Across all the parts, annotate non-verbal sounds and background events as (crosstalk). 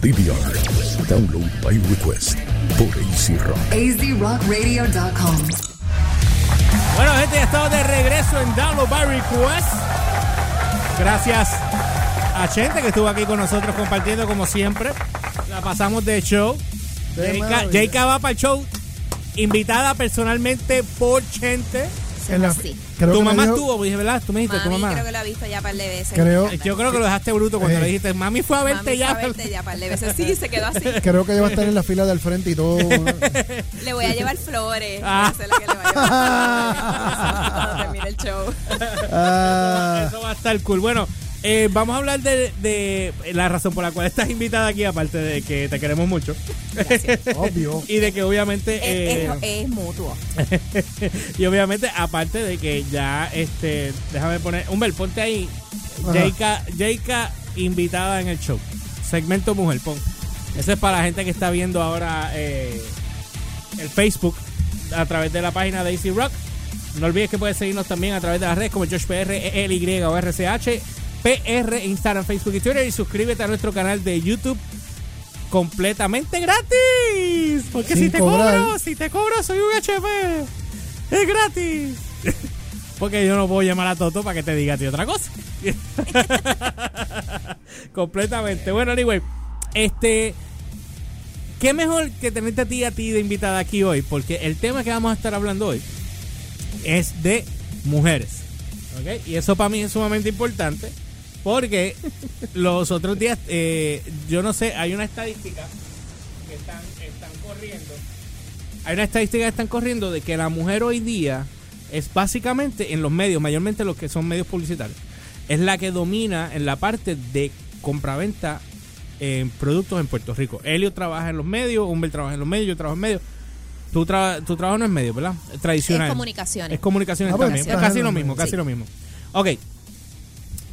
DVR. Download by request por AC Rock. azrockradio.com. Bueno, gente, ya estamos de regreso en Download by Request. Gracias a Chente que estuvo aquí con nosotros compartiendo como siempre. La pasamos de show. Jayka va para el show. Invitada personalmente por Chente. En la- Sí. creo tu mamá dijo- estuvo, pues, ¿verdad? Tú me dijiste, tu mamá. creo que lo ha visto ya un par de veces. Creo- Me encanta. Yo creo que lo dejaste bruto cuando Eh. le dijiste, mami fue a verte Mami ya. fue a verte ya par de veces. Sí, se quedó así. Creo que ella va a estar en la fila del frente y todo. (laughs) Le voy a llevar flores. Ah. Esa es la que le voy a llevar flores (laughs) cuando termine el show. Ah, Eso va a estar cool. Bueno, eh, vamos a hablar de, de la razón por la cual estás invitada aquí, aparte de que te queremos mucho. (laughs) obvio. y de que obviamente... Es, eh, es- es mutuo. (laughs) y obviamente, aparte de que ya, este, déjame poner, Humber, ponte ahí, Jayka invitada en el show. Segmento mujer, pon. Eso es para la gente que está viendo ahora eh, el Facebook a través de la página de AC Rock. No olvides que puedes seguirnos también a través de las redes como Josh PR, ELY o RCH, PR, Instagram, Facebook y Twitter. Y suscríbete a nuestro canal de YouTube completamente gratis. Porque Sin si te cobrar. cobro, si te cobro, soy un HP. Es gratis. Porque yo no puedo llamar a Toto para que te diga a ti otra cosa. (laughs) completamente. Bueno, anyway, este. ¿Qué mejor que tenerte a ti a ti de invitada aquí hoy? Porque el tema que vamos a estar hablando hoy es de mujeres. ¿ok? Y eso para mí es sumamente importante porque los otros días, eh, yo no sé, hay una estadística que están, están corriendo. Hay una estadística que están corriendo de que la mujer hoy día es básicamente en los medios, mayormente los que son medios publicitarios, es la que domina en la parte de compraventa en productos en Puerto Rico. Elio trabaja en los medios, Humbert trabaja en los medios, yo trabajo en medios. Tu, tra tu trabajo no es medio, ¿verdad? Tradicional. Es comunicaciones. Es comunicaciones Ah, también. sí. Es casi lo mismo, casi sí. lo mismo. Ok.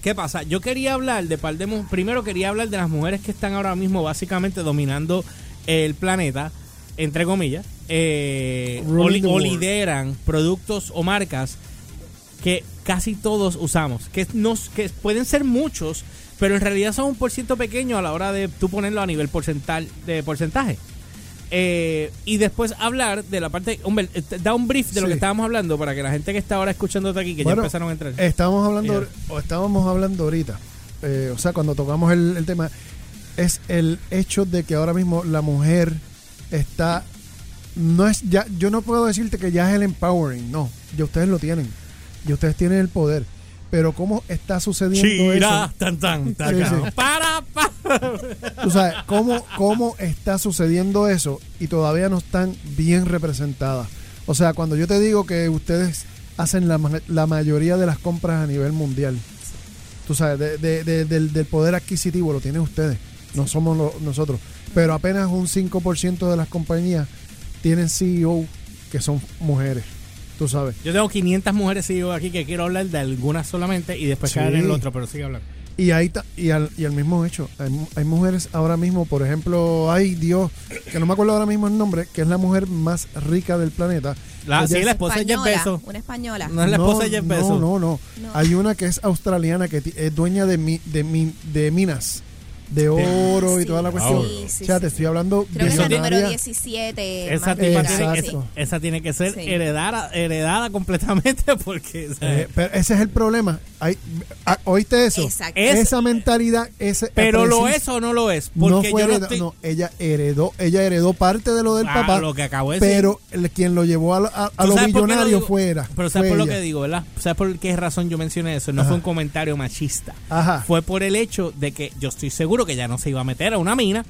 ¿Qué pasa? Yo quería hablar de par de Primero quería hablar de las mujeres que están ahora mismo básicamente dominando el planeta, entre comillas, eh, o, li- lideran productos o marcas que casi todos usamos. Que, nos, que pueden ser muchos, pero en realidad son un por ciento pequeño a la hora de tú ponerlo a nivel porcental, de porcentaje. Eh, y después hablar de la parte. Humber, eh, da un brief de lo que estábamos hablando para que la gente que está ahora escuchándote aquí, que Bueno, ya empezaron a entrar. Estábamos hablando, o estábamos hablando ahorita, eh, o sea, cuando tocamos el, el tema, es el hecho de que ahora mismo la mujer está, no es ya, yo no puedo decirte que ya es el empowering, no, ya ustedes lo tienen, ya ustedes tienen el poder, pero cómo está sucediendo Chira, eso, tan, tan, tan, Sí, sí. Para, para. Tú sabes, cómo, cómo está sucediendo eso y todavía no están bien representadas. O sea, cuando yo te digo que ustedes hacen la, ma- la mayoría de las compras a nivel mundial, tú sabes, de- de- de- del, del poder adquisitivo lo tienen ustedes, no somos lo- nosotros. Pero apenas un 5% de las compañías tienen CEO que son mujeres, tú sabes. Yo tengo 500 mujeres sigo aquí que quiero hablar de algunas solamente y después Sí. caer en el otro, pero sigue hablando. Y ahí ta- y al, y al mismo hecho, hay, mu- hay mujeres ahora mismo, por ejemplo, ay Dios, que no me acuerdo ahora mismo el nombre, que es la mujer más rica del planeta. La, sí, es- la esposa de Jeff Española, Bezos. Una española. No es la esposa de Jeff Bezos. No, no, no, No. Hay una que es australiana que es dueña de, mi- de, mi- de minas, de oro y toda la cuestión. sí, sí, o sea, sí, te sí. estoy hablando Creo que es número 17. Esa, tiene esa tiene que ser Sí. heredada, heredada completamente (laughs) porque... Eh, pero ese es el problema. Hay, ah, ¿Oíste eso? Exacto. Es- Esa mentalidad, ese pero lo es o no lo es. no Porque fue yo no estoy... no, ella heredó, ella heredó parte de lo del Ah, papá, lo que acabo de decir. pero el- quien lo llevó a, lo- a, a ¿Tú lo sabes por qué lo fuera. Pero ¿sabes fue por lo que digo, verdad? ¿Sabes por qué razón yo mencioné eso? No Ajá. fue un comentario machista. Ajá. Fue por el hecho de que yo estoy seguro que ya no se iba a meter a una mina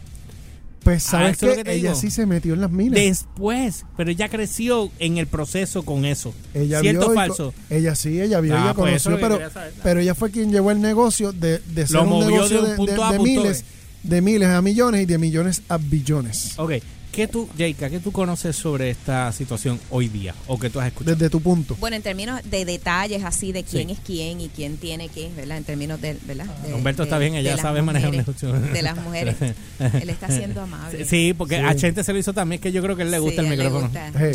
Pues Ah, sabes que, ella digo. sí se metió en las minas. después, pero ella creció en el proceso con eso. ella ¿Cierto vio o falso? Ella sí, ella vio, Ah, ella pues conoció, pero, pero ella fue quien llevó el negocio de, de ser Lo un movió negocio de de, punto de- miles, B. de miles a millones y de millones a billones. Ok, ¿qué tú, Jayka, qué tú conoces sobre esta situación hoy día? ¿O que tú has escuchado? Desde tu punto. Bueno, en términos de detalles así de quién Sí. es quién y quién tiene qué, ¿verdad? En términos de, ¿verdad? De- Humberto de- está bien, ella sabe manejar un negocio. De las mujeres. (laughs) Él está siendo amable. Sí, porque Sí. a Chente se lo hizo también, que yo creo que él le gusta Sí, el micrófono. gusta. (laughs) Hey,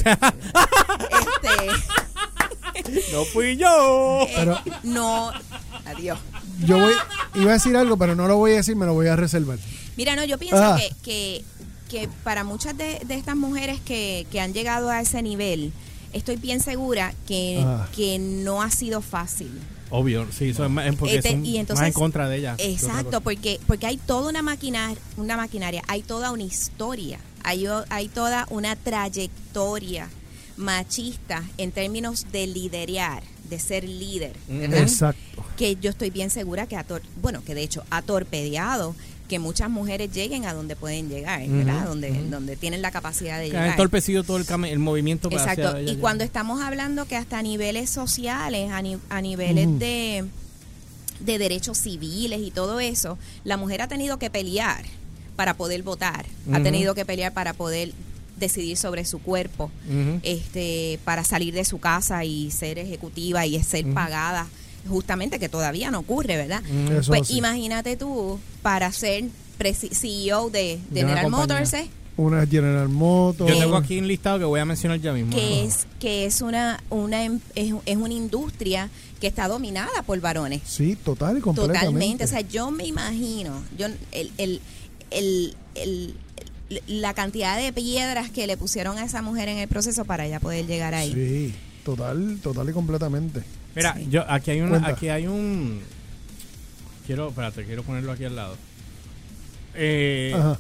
Este, (laughs) No fui yo. pero no, adiós. yo voy, iba a decir algo, pero no lo voy a decir, me lo voy a reservar. Mira, no, yo pienso Ah. que, que, que para muchas de, de estas mujeres que, que han llegado a ese nivel, estoy bien segura que, Ah. que no ha sido fácil. Obvio, sí, eso es más, es porque Este, son y entonces- más en contra de ella. Exacto, porque, porque hay toda una maquinaria, una maquinaria, hay toda una historia, hay, hay toda una trayectoria machista en términos de liderear, de ser líder, ¿verdad? Exacto. que yo estoy bien segura que ha bueno que de hecho ha torpedeado que muchas mujeres lleguen a donde pueden llegar, ¿verdad? Donde donde tienen la capacidad de Que llegar. entorpecido todo el, el movimiento Exacto. hacia Y cuando estamos hablando que hasta a niveles sociales, a, ni- a niveles de de derechos civiles y todo eso, la mujer ha tenido que pelear para poder votar, ha tenido que pelear para poder decidir sobre su cuerpo, este, para salir de su casa y ser ejecutiva y ser pagada, justamente que todavía no ocurre, ¿verdad? Eso Pues sí. imagínate tú para ser presi- CEO de, de General. Motors, ¿eh? Una General Motors. Yo tengo aquí un listado que voy a mencionar ya mismo. que es que es una una em- es, es una industria que está dominada por varones. Sí, total y completamente. Totalmente. O sea, yo me imagino, yo el, el, el, el- la cantidad de piedras que le pusieron a esa mujer en el proceso para ella poder llegar ahí. Sí, total, total y completamente. Mira, Sí. yo aquí hay una, Cuenta. aquí hay un quiero, espérate, quiero ponerlo aquí al lado. Eh, Ajá.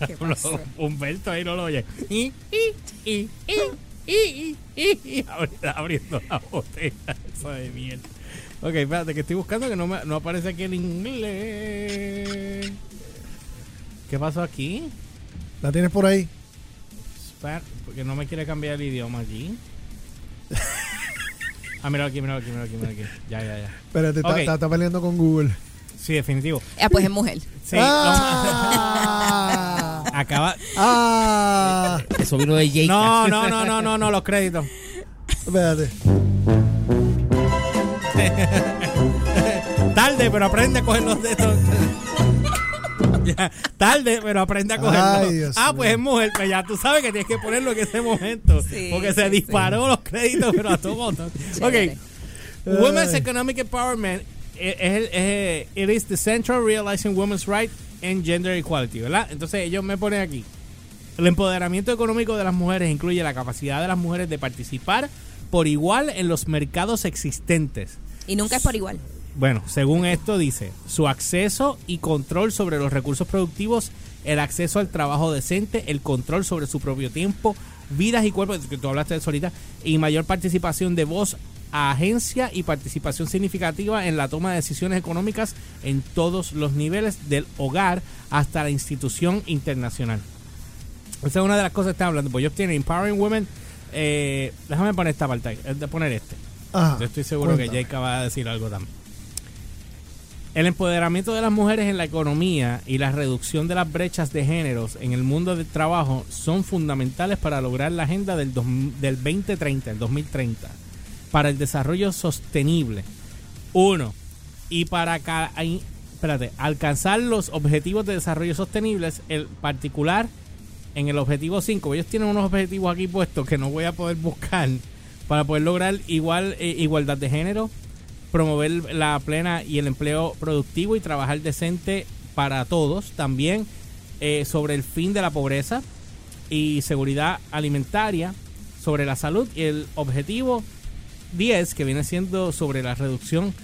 (laughs) ¿Qué pasó? Humberto ahí no lo oye. Y, y, y, y, y, y, y, abri- abriendo la botella. (laughs) Eso de mierda. Ok, espérate, que estoy buscando que no, me, no aparece aquí en inglés. ¿Qué pasó aquí? ¿La tienes por ahí? Espera, porque no me quiere cambiar el idioma aquí. Ah, mira aquí, mira aquí, mira aquí, mira aquí. Ya, ya, ya. Espérate, está, Ok. está- está peleando con Google. Sí, definitivo. Ah, pues es mujer. Sí, ¡Ah! (laughs) acaba. ¡Ah! Eso vino de Jake. No, no, no, no, no, no, los créditos. Espérate. (laughs) Tarde, pero aprende a coger los dedos. (laughs) Ya, tarde, pero aprende a. Ay, Dios ah, pues es mujer, pues ya tú sabes que tienes que ponerlo en ese momento. Sí, porque se sí, disparó los créditos, pero a todo botón. Chévere. Ok. Women's. Economic Empowerment es, es, es- it is the central realizing women's right and gender equality, ¿verdad? Entonces ellos me ponen aquí. El empoderamiento económico de las mujeres incluye la capacidad de las mujeres de participar por igual en los mercados existentes. Y nunca es por igual. Bueno, según esto dice, su acceso y control sobre los recursos productivos, el acceso al trabajo decente, el control sobre su propio tiempo, vidas y cuerpos, que tú hablaste de eso ahorita, y mayor participación de voz, agencia y participación significativa en la toma de decisiones económicas en todos los niveles del hogar hasta la institución internacional. Esa es una de las cosas que están hablando, pues ellos tienen Empowering Women, eh, déjame poner esta parte, eh, de poner este. Ajá. Yo estoy seguro que Jake va a decir algo también. El empoderamiento de las mujeres en la economía y la reducción de las brechas de géneros en el mundo del trabajo son fundamentales para lograr la agenda del, dos- del 2030, el 2030, para el desarrollo sostenible. Uno, y para ca- alcanzar los objetivos de desarrollo sostenibles, el particular en el objetivo 5. Ellos tienen unos objetivos aquí puestos que no voy a poder buscar para poder lograr igual eh, igualdad de género, promover la plena y el empleo productivo y trabajar decente para todos. También eh, sobre el fin de la pobreza y seguridad alimentaria, sobre la salud y el objetivo 10 que viene siendo sobre la reducción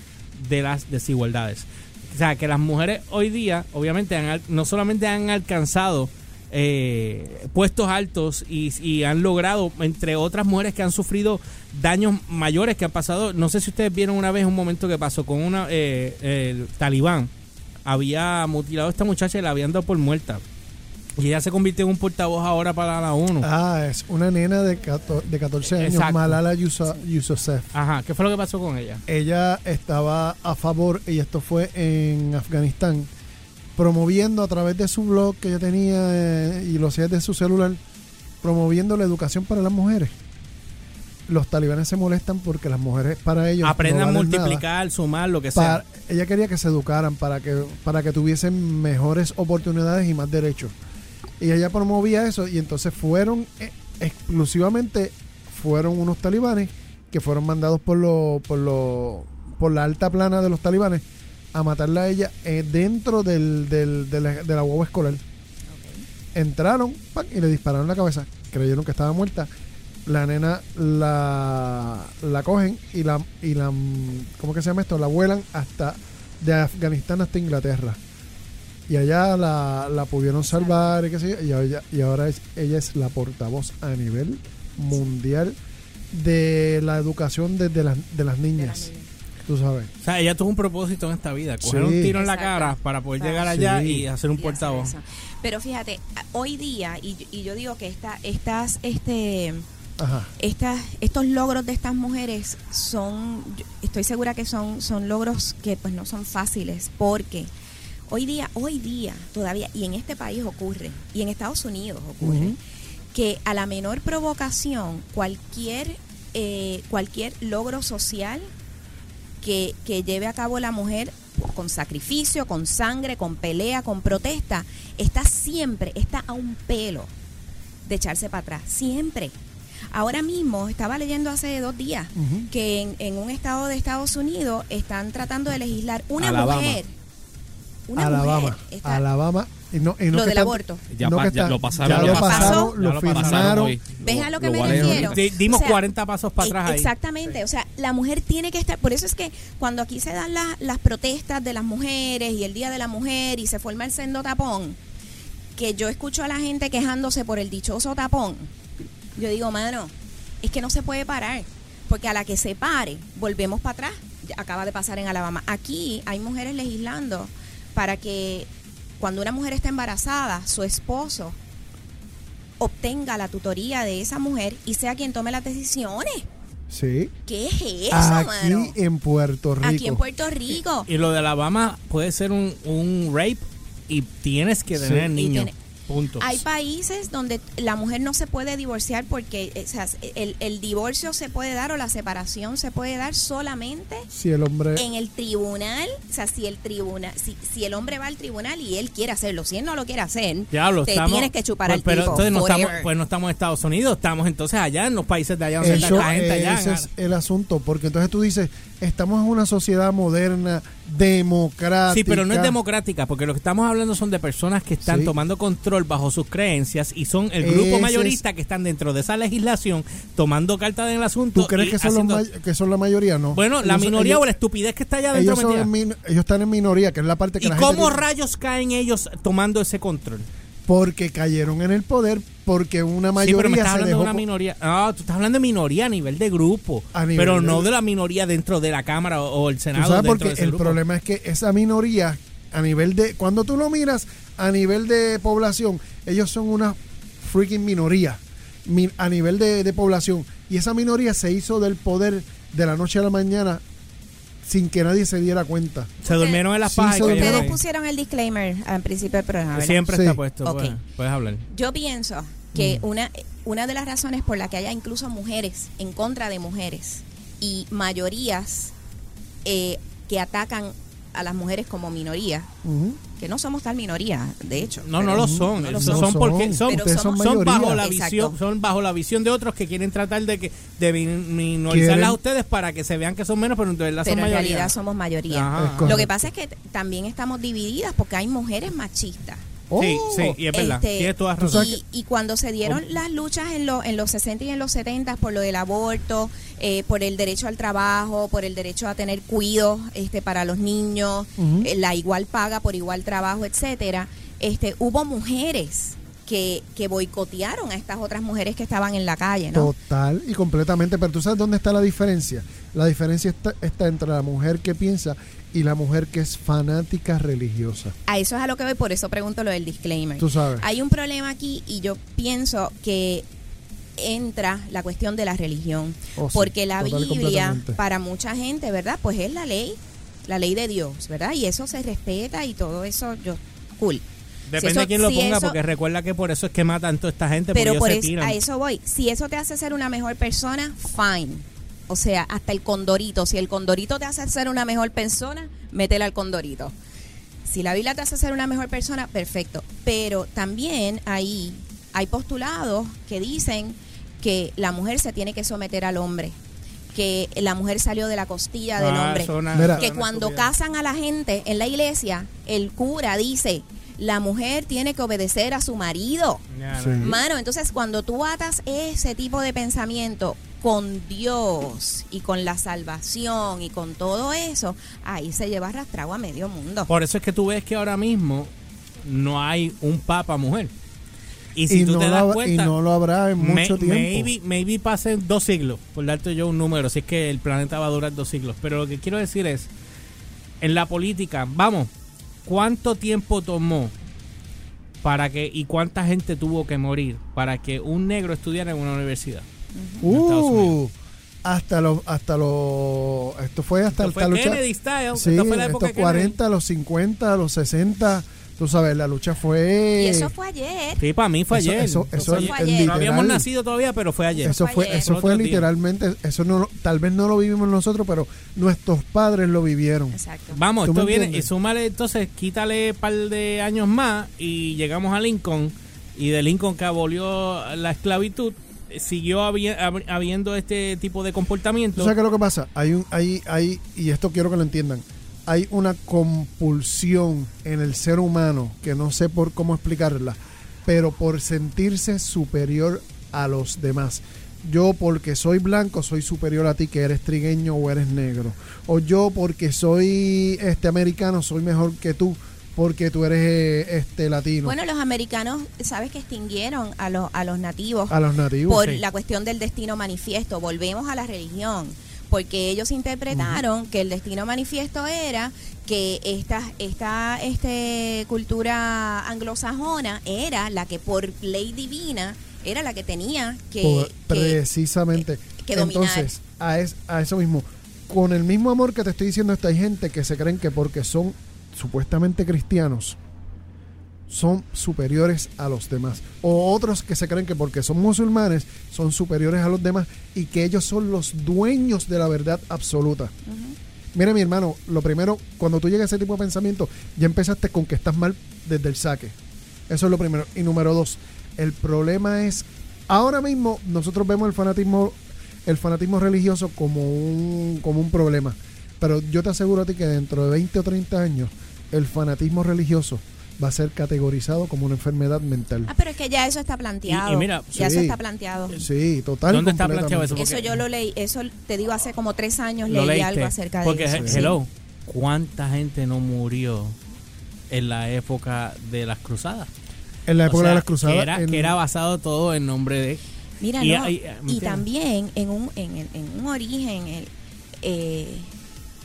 de las desigualdades. O sea, que las mujeres hoy día, obviamente, han no solamente han alcanzado eh, puestos altos y, y han logrado, entre otras mujeres que han sufrido daños mayores que han pasado. No sé si ustedes vieron una vez un momento que pasó con una eh, el talibán. Había mutilado a esta muchacha y la habían dado por muerta. Y ella se convirtió en un portavoz ahora para la ONU. Ah, es una nena de, cato- de 14 años, Exacto. Malala Yusa- Yousafzai. Ajá, ¿qué fue lo que pasó con ella? Ella estaba a favor, y esto fue en Afganistán, promoviendo a través de su blog que ella tenía eh, y lo hacía desde su celular, promoviendo la educación para las mujeres. Los talibanes se molestan porque las mujeres para ellos Aprendan no a nada. multiplicar, sumar, lo que Para- sea. ella quería que se educaran para que para que tuviesen mejores oportunidades y más derechos. Y ella promovía eso y entonces fueron eh, exclusivamente fueron unos talibanes que fueron mandados por lo, por lo por la alta plana de los talibanes a matarla a ella eh, dentro del, del- de, la, de la guagua escolar. Entraron ¡pam! y le dispararon en la cabeza. Creyeron que estaba muerta. La nena la, la cogen y la, y la. ¿Cómo que se llama esto? La vuelan hasta. De Afganistán hasta Inglaterra. Y allá la, la pudieron salvar y qué sé yo, y, ella- y ahora es, ella es la portavoz a nivel mundial de la educación de, de las, de las niñas. Tú sabes. O sea, ella tuvo un propósito en esta vida, coger Sí. un tiro en la Exacto. cara para poder llegar allá Sí. y hacer un y portavoz. Pero fíjate, hoy día, y, y yo digo que esta, estas, este, Ajá. estas, estos logros de estas mujeres son, yo estoy segura que son, son logros que pues no son fáciles, porque hoy día, hoy día todavía, y en este país ocurre, y en Estados Unidos ocurre, que a la menor provocación, cualquier, eh, cualquier logro social que, que lleve a cabo la mujer con sacrificio, con sangre, con pelea, con protesta, está siempre, está a un pelo de echarse para atrás, siempre. Ahora mismo, estaba leyendo hace dos días, que en, en un estado de Estados Unidos están tratando de legislar una Alabama. mujer. Una Alabama. mujer. está- Alabama. Y no, y no Lo del están- aborto. Ya no pa- ya lo pasaron. ya lo Ya lo lo pasaron firmaron. hoy. ¿Ves a lo que me refiero? dimos O sea, 40 pasos para E- atrás ahí. Exactamente, o sea, la mujer tiene que estar, por eso es que cuando aquí se dan la- las protestas de las mujeres y el Día de la Mujer y se forma el sendo tapón, que yo escucho a la gente quejándose por el dichoso tapón, yo digo, mano, es que no se puede parar, porque a la que se pare, volvemos para atrás, acaba de pasar en Alabama. Aquí hay mujeres legislando para que cuando una mujer está embarazada, su esposo obtenga la tutoría de esa mujer y sea quien tome las decisiones. Sí. ¿Qué es eso, Aquí mano? en Puerto Rico. Aquí en Puerto Rico. Y lo de Alabama puede ser un, un rape y tienes que tener Sí. Y niños. Hay países donde la mujer no se puede divorciar porque eh, o sea, el, el divorcio se puede dar o la separación se puede dar solamente Si el hombre. en el tribunal. O sea, si el tribunal, si, si el hombre va al tribunal y él quiere hacerlo, si él no lo quiere hacer, Diablo, te estamos, tienes que chupar pues, al pero tipo. entonces no estamos, pues no estamos en Estados Unidos, estamos entonces allá en los países de allá donde está la gente allá. ese es el asunto, porque entonces tú dices, estamos en una sociedad moderna, democrática. Sí, pero no es democrática, porque lo que estamos hablando son de personas que están Sí. tomando control bajo sus creencias y son el grupo Ese mayorista que están dentro de esa legislación tomando cartas en el asunto. ¿Tú crees que son, los haciendo- que son la mayoría? No. Bueno, la Ellos- minoría ellos- o la estupidez que está allá dentro ellos, son min- ellos están en minoría, que es la parte que ¿Y la cómo gente... rayos caen ellos tomando ese control? Porque cayeron en el poder, porque una Sí, mayoría pero me estás se hablando de una minoría. Ah, tú estás hablando de minoría a nivel de grupo. Nivel pero de- no de la minoría dentro de la Cámara o, el Tú Senado. sabes dentro porque de ese el grupo. problema es que esa minoría, a nivel de... Cuando tú lo miras a nivel de población, ellos son una freaking minoría mi- a nivel de, de población. Y esa minoría se hizo del poder de la noche a la mañana sin que nadie se diera cuenta. Se durmieron en las Sí, Ustedes ahí. pusieron el disclaimer al principio del programa, ¿verdad? Siempre Sí. está puesto. Ok. Puedes, puedes hablar. Yo pienso que una, una de las razones por la que haya incluso mujeres en contra de mujeres y mayorías eh, que atacan a las mujeres como minoría, que no somos tal minoría, de hecho. No, no lo son. no lo Son, son. porque son, Pero son bajo la Exacto. visión, son bajo la visión de otros que quieren tratar de que de min- minorizarlas a ustedes para que se vean que son menos, pero en verdad Pero son en mayoría. realidad somos mayoría. Lo que pasa es que también estamos divididas porque hay mujeres machistas. Sí, Oh, sí, y es verdad. Este, toda razón. Y, y cuando se dieron las luchas en, lo- en los 60 y en los 70 por lo del aborto, eh, por el derecho al trabajo, por el derecho a tener cuidos este, para los niños, eh, la igual paga por igual trabajo, etcétera, este, hubo mujeres que, que boicotearon a estas otras mujeres que estaban en la calle, ¿no? Total y completamente. Pero tú sabes dónde está la diferencia. La diferencia está, está entre la mujer que piensa y la mujer que es fanática religiosa. A eso es a lo que voy, por eso pregunto lo del disclaimer. Tú sabes. Hay un problema aquí y yo pienso que entra la cuestión de la religión, Oh, sí, porque la total Biblia para mucha gente, ¿verdad? Pues es la ley, la ley de Dios, ¿verdad? Y eso se respeta y todo eso, yo, cool. Depende Si eso- de quién lo si ponga, eso- porque recuerda que por eso es que matan toda esta gente, Pero por eso, a eso voy. Si eso te hace ser una mejor persona, fine. O sea, hasta el condorito. Si el condorito te hace ser una mejor persona, métela al condorito. Si la Biblia te hace ser una mejor persona, perfecto. Pero también ahí hay postulados que dicen que la mujer se tiene que someter al hombre. que la mujer salió de la costilla del Ah, hombre. una- que cuando estupidez. casan a la gente en la iglesia, el cura dice, la mujer tiene que obedecer a su marido. Sí. no. Mano, entonces cuando tú atas ese tipo de pensamiento con Dios y con la salvación y con todo eso, ahí se lleva arrastrado a medio mundo. Por eso es que tú ves que ahora mismo no hay un papa mujer. Y si y, tú no te lo, das hab- y cuenta, no lo habrá en may- mucho tiempo. Maybe, maybe pasen dos siglos, por darte yo un número, si es que el planeta va a durar dos siglos. Pero lo que quiero decir es, en la política, vamos, ¿cuánto tiempo tomó para que y cuánta gente tuvo que morir para que un negro estudiara en una universidad? en Uh, hasta los, hasta los, esto fue hasta Esto fue lucha. Kennedy style, Sí, esto fue la época estos de Kennedy. 40, los 50, los 60, tú sabes, la lucha fue. Y eso fue ayer. Sí, para mí fue Eso- ayer. eso- eso fue fue ayer. ayer. No habíamos literal. nacido todavía, pero fue ayer. Eso fue fue, ayer. eso fue literalmente, eso no, lo- tal vez no lo vivimos nosotros, pero nuestros padres lo vivieron. Exacto. Vamos, ¿Tú esto viene, y súmale entonces, quítale un par de años más y llegamos a Lincoln y de Lincoln que abolió la esclavitud, siguió habi- hab- habiendo este tipo de comportamiento. ¿Tú sabes qué es lo que pasa? Hay un, hay, hay, y esto quiero que lo entiendan, hay una compulsión en el ser humano, que no sé por cómo explicarla, pero por sentirse superior a los demás. Yo porque soy blanco soy superior a ti que eres trigueño o eres negro. O yo porque soy este americano soy mejor que tú porque tú eres eh, este latino. Bueno, los americanos, ¿sabes que extinguieron a los, a los nativos a los nativos. por sí. la cuestión del destino manifiesto? Volvemos a la religión. Porque ellos interpretaron que el destino manifiesto era que esta, esta este, cultura anglosajona era la que por ley divina era la que tenía que, Por- que- precisamente. que dominar. Entonces, a, es- a eso mismo, con el mismo amor que te estoy diciendo, esta hay gente que se creen que porque son supuestamente cristianos, son superiores a los demás. O otros que se creen que porque son musulmanes, son superiores a los demás y que ellos son los dueños de la verdad absoluta. Mira, mi hermano, lo primero, cuando tú llegas a ese tipo de pensamiento, ya empezaste con que estás mal desde el saque. Eso es lo primero. Y número dos, el problema es, ahora mismo nosotros vemos el fanatismo, el fanatismo religioso como un, como un problema. Pero yo te aseguro a ti que dentro de 20 o 30 años, el fanatismo religioso va a ser categorizado como una enfermedad mental. Ah, pero es que ya eso está planteado. Y- y mira, ya eso está planteado. Sí, total. ¿Dónde está planteado eso? Eso Porque- yo lo leí, eso te digo hace como tres años leí leíste. algo acerca Porque, de eso. he- sí. hello, ¿cuánta gente no murió en la época de las cruzadas? En la O época sea, de las cruzadas. Que era, en- que era basado todo en nombre de... Mira, Y no, y, también en un, en, en un origen, el, eh,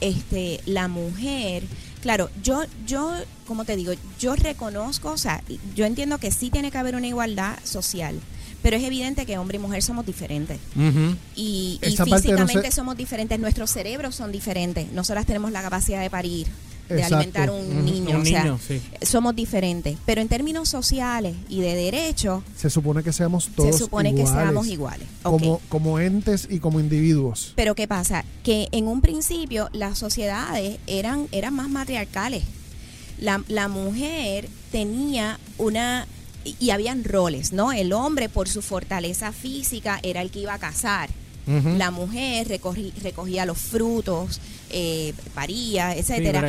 este, la mujer, claro, yo, yo, como te digo, yo reconozco, o sea, yo entiendo que sí tiene que haber una igualdad social, pero es evidente que hombre y mujer somos diferentes. Y, y no físicamente se- somos diferentes, nuestros cerebros son diferentes. Nosotras tenemos la capacidad de parir, de Exacto. alimentar un niño, un o sea, niño, sí. somos diferentes. Pero en términos sociales y de derechos, se supone que seamos todos se supone iguales, que seamos iguales. Como, como entes y como individuos. Pero ¿qué pasa? Que en un principio las sociedades eran, eran más matriarcales. La, la mujer tenía una... y- Y habían roles, ¿no? El hombre por su fortaleza física era el que iba a La mujer recogí- recogía los frutos, eh, paría, etcétera.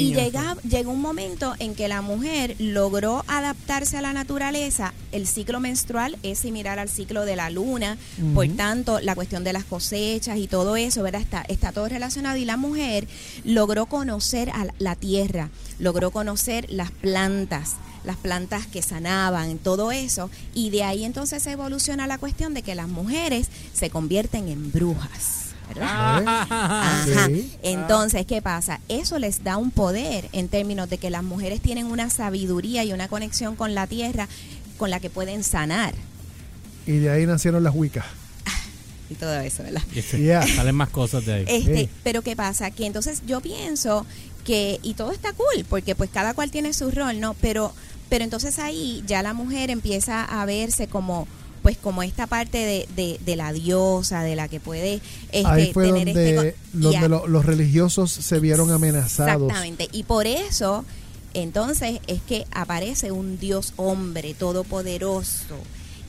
y niños, llega, llegó un momento en que la mujer logró adaptarse a la naturaleza. El ciclo menstrual es similar al ciclo de la luna, por tanto, la cuestión de las cosechas y todo eso, ¿verdad? Está, está todo relacionado. Y la mujer logró conocer a la tierra, logró conocer las plantas las plantas que sanaban, todo eso, y de ahí entonces se evoluciona la cuestión de que las mujeres se convierten en brujas, ¿verdad? Ah. Ajá. Entonces, ¿qué pasa? Eso les da un poder en términos de que las mujeres tienen una sabiduría y una conexión con la tierra con la que pueden sanar Y de ahí nacieron las Wiccas. y todo eso, ¿verdad? Yeah. Salen más cosas de ahí. Este, Sí. pero ¿qué pasa? Que entonces yo pienso que, y todo está cool, porque pues cada cual tiene su rol, ¿no? Pero, pero entonces ahí ya la mujer empieza a verse como pues como esta parte de, de, de la diosa, de la que puede este, Ahí fue tener donde, este... donde a- lo- los religiosos se vieron amenazados. Exactamente. Y por eso, entonces, es que aparece un Dios hombre todopoderoso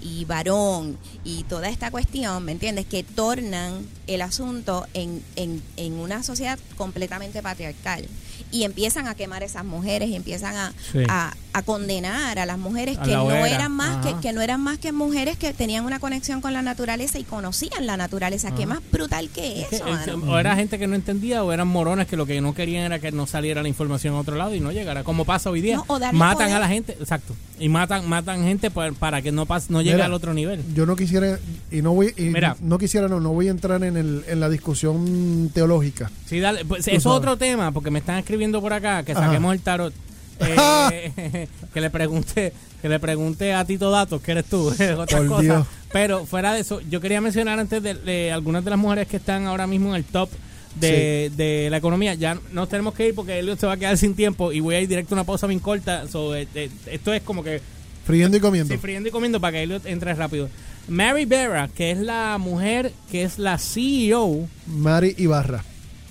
y varón y toda esta cuestión, ¿me entiendes? Que tornan el asunto en, en, en una sociedad completamente patriarcal y empiezan a quemar esas mujeres y empiezan a, Sí. a, a condenar a las mujeres A que la no eran más que, Ajá. que no eran más que mujeres que tenían una conexión con la naturaleza y conocían la naturaleza. ¿Qué más brutal que Es que, eso, o era gente que no entendía o eran morones que lo que no querían era que no saliera la información a otro lado y no llegara como pasa hoy día No, o darle matan poder. a la gente exacto y matan matan gente pa- para que no pas- no llegue Mira, al otro nivel Yo no quisiera, y no voy, y Mira. no quisiera, no, no voy a entrar en, el, en la discusión teológica. Sí, dale. Pues, eso es sabes. otro tema, porque me están escribiendo por acá que Ajá. saquemos el tarot. (laughs) Eh, (laughs) que le pregunte que le pregunte a Tito Datos, que eres tú, (laughs) otras cosas. Pero fuera de eso, yo quería mencionar antes de, de algunas de las mujeres que están ahora mismo en el top de, de la economía. Ya nos tenemos que ir porque Elliot se va a quedar sin tiempo y voy a ir directo a una pausa bien corta. So, eh, eh, esto es como que Friendo y comiendo. Sí, friendo y comiendo para que Elliot entre rápido. Mary Berra, que es la mujer que es la CEO, Mari Ibarra.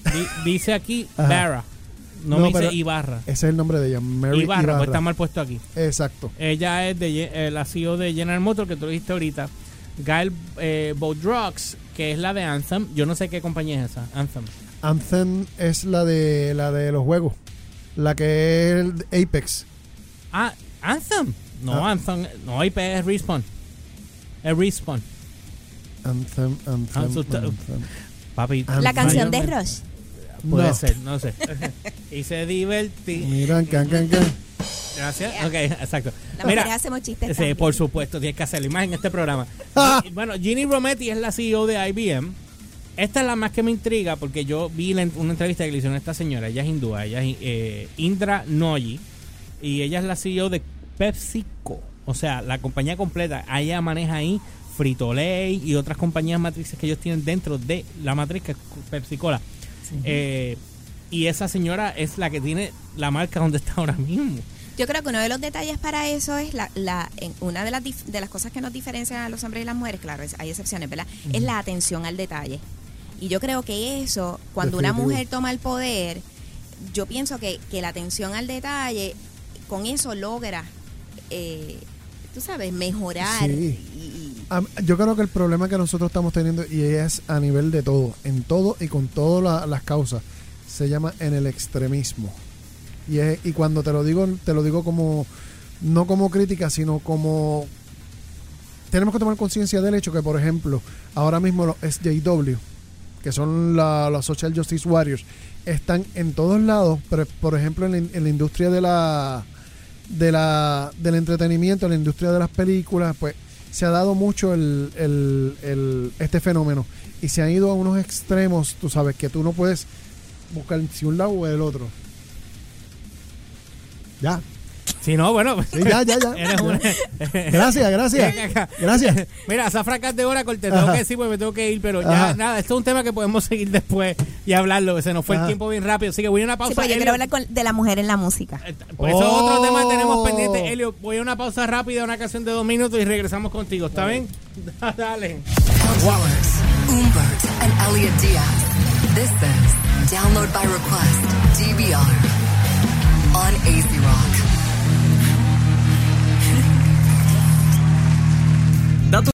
di- dice aquí Ajá. Berra. No, No, me dice Ibarra. Ese es el nombre de ella, Mary Ibarra, Ibarra. pues está mal puesto aquí. Exacto. Ella es de eh, la CEO de General Motors, que tú lo dijiste ahorita. Gail eh, Bodrox, que es la de Anthem. Yo no sé qué compañía es esa, Anthem. Anthem es la de la de los juegos. La que es Apex. Ah, Anthem. No, Ah. Anthem. No, IP es Respawn. Es Respawn. Anthem, Anthem, Ah, Anthem. Papi. La canción de Rush. Puede No. ser, no sé. (laughs) y se divertí. Mira, can, can, can. Gracias. Yeah. Ok, exacto. Las Mira, hacemos chistes Sí, también. por supuesto, tienes que hacerlo. Más en este programa. (laughs) Bueno, Ginny Rometty es la CEO de IBM. Esta es la más que me intriga porque yo vi la- una entrevista que le hicieron a esta señora. Ella es hindúa, ella es eh, Indra Noyi. Y ella es la CEO de PepsiCo. O sea, la compañía completa. Ella maneja ahí Frito-Lay y otras compañías matrices que ellos tienen dentro de la matriz que es PepsiCola. Eh, y esa señora es la que tiene la marca donde está ahora mismo. Yo creo que uno de los detalles para eso es la, la en- una de las, dif- de las cosas que nos diferencian a los hombres y las mujeres, claro, es- hay excepciones, ¿verdad? Es la atención al detalle. Y yo creo que eso, cuando una mujer toma el poder, yo pienso que, que la atención al detalle, con eso logra, eh, tú sabes, mejorar. Sí. Y, Yo creo que el problema que nosotros estamos teniendo, y es a nivel de todo, en todo y con todas la- las causas, se llama en el extremismo. Y, es, y cuando te lo digo, te lo digo como, no como crítica, sino como... Tenemos que tomar conciencia del hecho que, por ejemplo, ahora mismo los SJW, que son la- los Social Justice Warriors, están en todos lados, pero por ejemplo en la, en la industria de la, de la, del entretenimiento, en la industria de las películas, pues se ha dado mucho el, el- el- este fenómeno y se han ido a unos extremos, tú sabes, que tú no puedes buscar si un lado o el otro. Ya, Si no, bueno. sí, ya, ya, ya. (laughs) Eres una- Gracias, gracias. Gracias. Mira, Zafracas de hora, te tengo Ajá. que decir porque me tengo que ir, pero ya Ajá. nada, esto es un tema que podemos seguir después y hablarlo, que se nos fue el tiempo bien rápido, así que voy a una pausa. sí, porque yo Elio. quiero hablar con- de la mujer en la música. Eh, Pues eso es otro Oh. tema que tenemos pendiente. Elio, voy a una pausa rápida, una canción de dos minutos y regresamos contigo, ¿está bien? (laughs) Dale. Outdoors, Umbert and Elliot Diaz. This is Download by Request, DVR, on AC Rock.